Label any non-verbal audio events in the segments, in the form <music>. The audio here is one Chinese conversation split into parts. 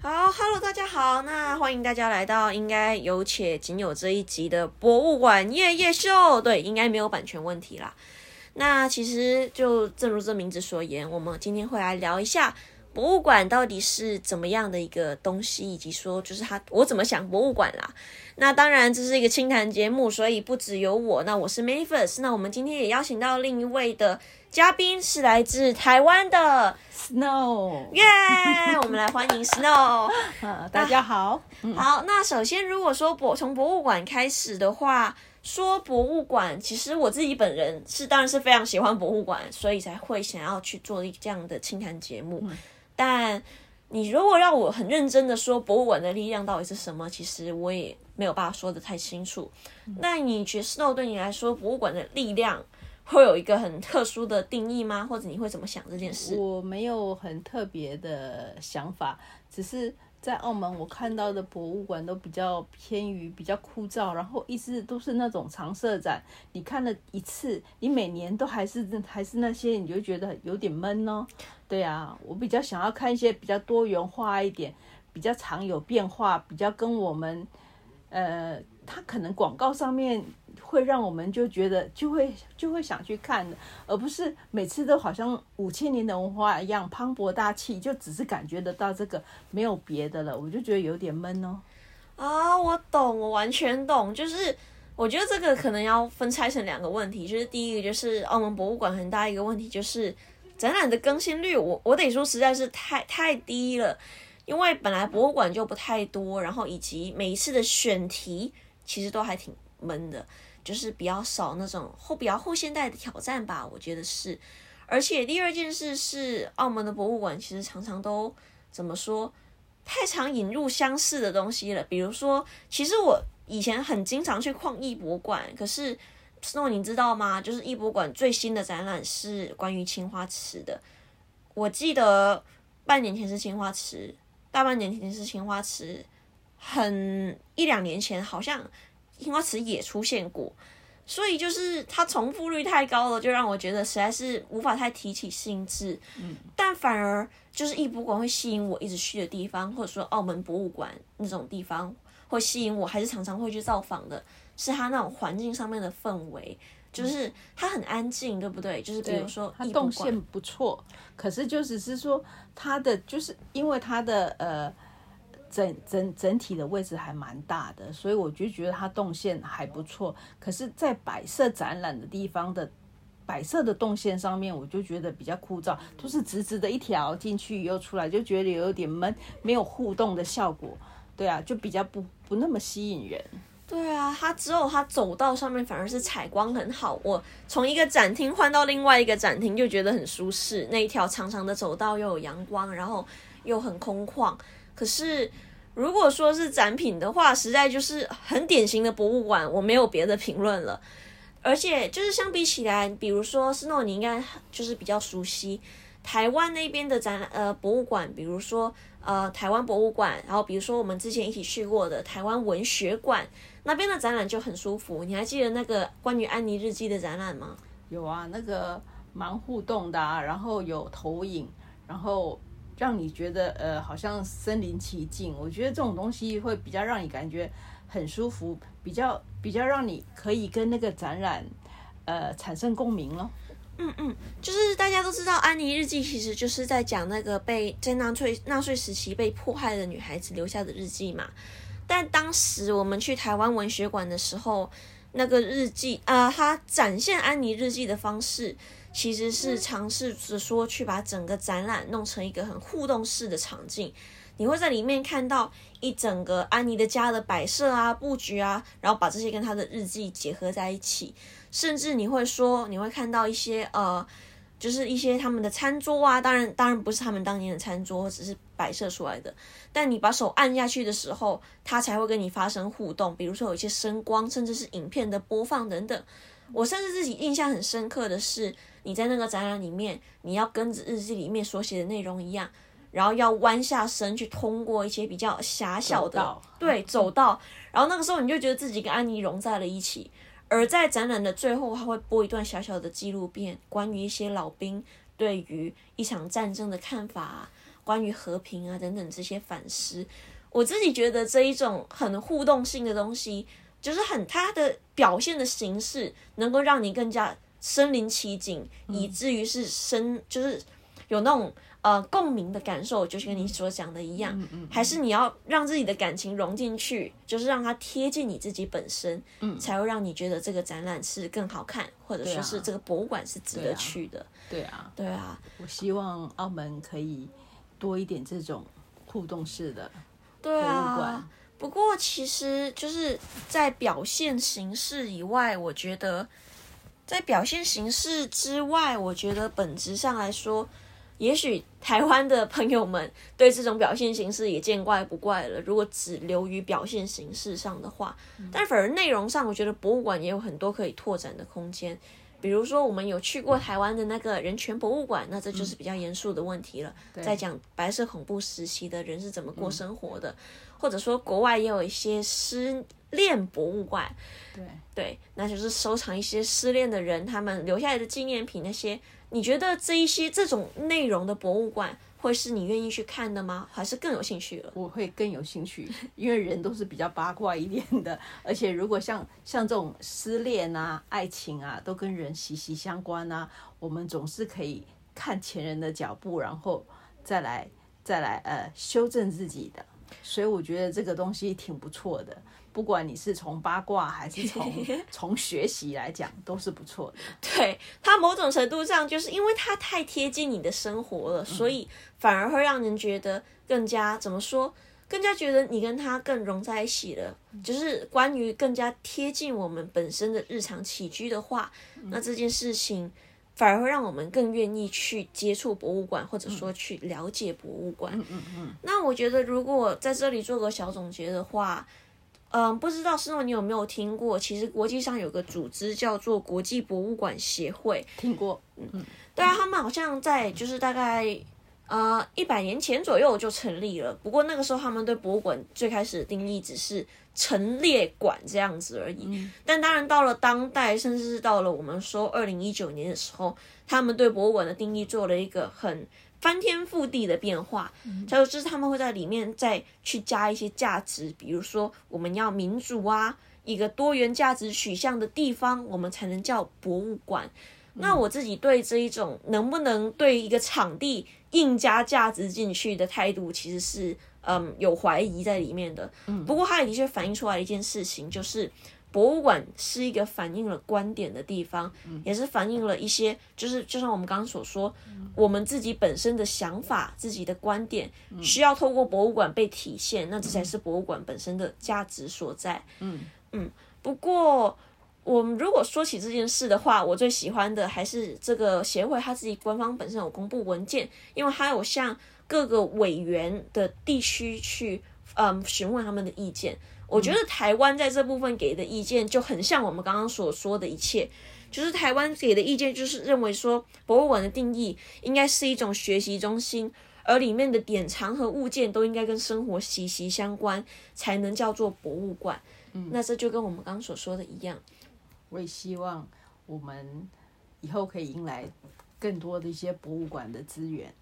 好，Hello，大家好，那欢迎大家来到应该有且仅有这一集的博物馆夜夜秀。对，应该没有版权问题啦。那其实就正如这名字所言，我们今天会来聊一下博物馆到底是怎么样的一个东西，以及说就是他我怎么想博物馆啦。那当然这是一个清谈节目，所以不只有我。那我是 Mavis，那我们今天也邀请到另一位的嘉宾，是来自台湾的。Snow，耶！我们来欢迎 Snow。<laughs> 大家好。好，那首先如果说博从博物馆开始的话，说博物馆，其实我自己本人是当然是非常喜欢博物馆，所以才会想要去做一这样的清谈节目。但你如果让我很认真的说博物馆的力量到底是什么，其实我也没有办法说的太清楚。那你觉得 Snow 对你来说博物馆的力量？会有一个很特殊的定义吗？或者你会怎么想这件事？我没有很特别的想法，只是在澳门我看到的博物馆都比较偏于比较枯燥，然后一直都是那种常设展。你看了一次，你每年都还是还是那些，你就觉得有点闷哦。对啊，我比较想要看一些比较多元化一点，比较常有变化，比较跟我们，呃，它可能广告上面。会让我们就觉得就会就会想去看的，而不是每次都好像五千年的文化一样磅礴大气，就只是感觉得到这个没有别的了，我就觉得有点闷哦。啊，我懂，我完全懂，就是我觉得这个可能要分拆成两个问题，就是第一个就是澳门博物馆很大一个问题就是展览的更新率，我我得说实在是太太低了，因为本来博物馆就不太多，然后以及每一次的选题其实都还挺闷的。就是比较少那种后比较后现代的挑战吧，我觉得是。而且第二件事是，澳门的博物馆其实常常都怎么说，太常引入相似的东西了。比如说，其实我以前很经常去矿艺博物馆，可是 Snow 你知道吗？就是艺博馆最新的展览是关于青花瓷的。我记得半年前是青花瓷，大半年前是青花瓷，很一两年前好像。青花瓷也出现过，所以就是它重复率太高了，就让我觉得实在是无法太提起兴致。嗯，但反而就是艺博馆会吸引我一直去的地方，或者说澳门博物馆那种地方会吸引我，还是常常会去造访的，是它那种环境上面的氛围，就是它很安静，对不对？就是比如说它动线不错，可是就只是说它的就是因为它的呃。整整整体的位置还蛮大的，所以我就觉得它动线还不错。可是，在摆设展览的地方的摆设的动线上面，我就觉得比较枯燥，都是直直的一条进去又出来，就觉得有点闷，没有互动的效果。对啊，就比较不不那么吸引人。对啊，它只有它走道上面反而是采光很好，我从一个展厅换到另外一个展厅就觉得很舒适。那一条长长的走道又有阳光，然后又很空旷。可是，如果说是展品的话，实在就是很典型的博物馆，我没有别的评论了。而且，就是相比起来，比如说斯诺，你应该就是比较熟悉台湾那边的展呃博物馆，比如说呃台湾博物馆，然后比如说我们之前一起去过的台湾文学馆那边的展览就很舒服。你还记得那个关于安妮日记的展览吗？有啊，那个蛮互动的，然后有投影，然后。让你觉得呃好像身临其境，我觉得这种东西会比较让你感觉很舒服，比较比较让你可以跟那个展览呃产生共鸣咯。嗯嗯，就是大家都知道《安妮日记》其实就是在讲那个被在纳粹纳粹时期被迫害的女孩子留下的日记嘛。但当时我们去台湾文学馆的时候，那个日记啊，它展现安妮日记的方式。其实是尝试着说去把整个展览弄成一个很互动式的场景，你会在里面看到一整个安妮的家的摆设啊、布局啊，然后把这些跟她的日记结合在一起，甚至你会说你会看到一些呃，就是一些他们的餐桌啊，当然当然不是他们当年的餐桌，只是摆设出来的。但你把手按下去的时候，它才会跟你发生互动，比如说有一些声光，甚至是影片的播放等等。我甚至自己印象很深刻的是。你在那个展览里面，你要跟着日记里面所写的内容一样，然后要弯下身去通过一些比较狭小的对走道，然后那个时候你就觉得自己跟安妮融在了一起。而在展览的最后，他会播一段小小的纪录片，关于一些老兵对于一场战争的看法，关于和平啊等等这些反思。我自己觉得这一种很互动性的东西，就是很它的表现的形式，能够让你更加身临其境，以至于是身就是有那种呃共鸣的感受，就是跟你所讲的一样。还是你要让自己的感情融进去，就是让它贴近你自己本身，嗯才会让你觉得这个展览是更好看，或者说是这个博物馆是值得去的。对啊，对啊，我希望澳门可以多一点这种互动式的。博物馆，不过其实就是在表现形式以外，我觉得在表现形式之外，我觉得本质上来说，也许台湾的朋友们对这种表现形式也见怪不怪了。如果只留于表现形式上的话，但反而内容上，我觉得博物馆也有很多可以拓展的空间。比如说，我们有去过台湾的那个人权博物馆，那这就是比较严肃的问题了，在讲白色恐怖时期的人是怎么过生活的，或者说国外也有一些失恋博物馆，对对，那就是收藏一些失恋的人他们留下来的纪念品那些。你觉得这一些这种内容的博物馆？会是你愿意去看的吗？还是更有兴趣了？我会更有兴趣，<laughs> 因为人都是比较八卦一点的，而且如果像像这种失恋啊、爱情啊，都跟人息息相关啊，我们总是可以看前人的脚步，然后再来再来呃修正自己的，所以我觉得这个东西挺不错的。不管你是从八卦还是从 <laughs> 从学习来讲，都是不错的。<laughs> 对它某种程度上，就是因为它太贴近你的生活了，所以反而会让人觉得更加怎么说，更加觉得你跟他更融在一起了。就是关于更加贴近我们本身的日常起居的话，那这件事情反而会让我们更愿意去接触博物馆，或者说去了解博物馆。嗯嗯嗯。那我觉得，如果在这里做个小总结的话。嗯，不知道思诺你有没有听过？其实国际上有个组织叫做国际博物馆协会，听过。嗯，对啊，他们好像在就是大概呃一百年前左右就成立了。不过那个时候他们对博物馆最开始的定义只是陈列馆这样子而已。但当然到了当代，甚至是到了我们说二零一九年的时候，他们对博物馆的定义做了一个很。翻天覆地的变化，还有就是他们会在里面再去加一些价值，比如说我们要民主啊，一个多元价值取向的地方，我们才能叫博物馆。那我自己对这一种能不能对一个场地硬加价值进去的态度，其实是嗯有怀疑在里面的。不过它也的确反映出来一件事情，就是。博物馆是一个反映了观点的地方，也是反映了一些，就是就像我们刚刚所说，我们自己本身的想法、自己的观点，需要透过博物馆被体现，那这才是博物馆本身的价值所在。嗯嗯。不过，我们如果说起这件事的话，我最喜欢的还是这个协会他自己官方本身有公布文件，因为他有向各个委员的地区去嗯询问他们的意见。我觉得台湾在这部分给的意见就很像我们刚刚所说的一切，就是台湾给的意见就是认为说，博物馆的定义应该是一种学习中心，而里面的典藏和物件都应该跟生活息息相关，才能叫做博物馆。嗯，那这就跟我们刚刚所说的一样。我也希望我们以后可以迎来更多的一些博物馆的资源。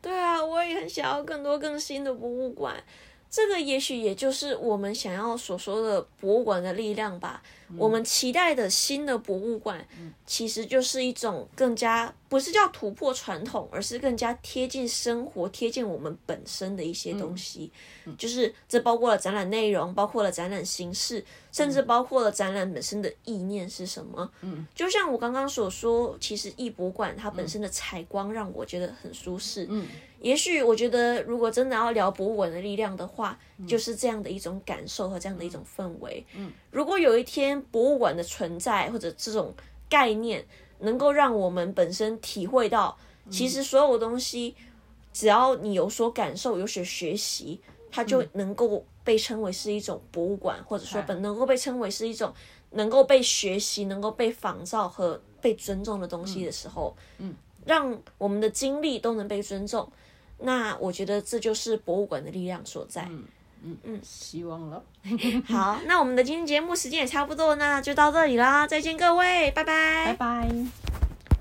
对啊，我也很想要更多更新的博物馆。这个也许也就是我们想要所说的博物馆的力量吧。我们期待的新的博物馆，其实就是一种更加不是叫突破传统，而是更加贴近生活、贴近我们本身的一些东西。就是这包括了展览内容，包括了展览形式，甚至包括了展览本身的意念是什么。嗯，就像我刚刚所说，其实艺博馆它本身的采光让我觉得很舒适。嗯。也许我觉得，如果真的要聊博物馆的力量的话，就是这样的一种感受和这样的一种氛围。嗯，如果有一天博物馆的存在或者这种概念能够让我们本身体会到，其实所有东西，只要你有所感受、有所学习，它就能够被称为是一种博物馆，或者说本能够被称为是一种能够被学习、能够被仿造和被尊重的东西的时候，嗯，让我们的经历都能被尊重。那我觉得这就是博物馆的力量所在。嗯嗯嗯，希望了。<laughs> 好，那我们的今天节目时间也差不多，那就到这里啦，再见各位，拜拜，拜拜。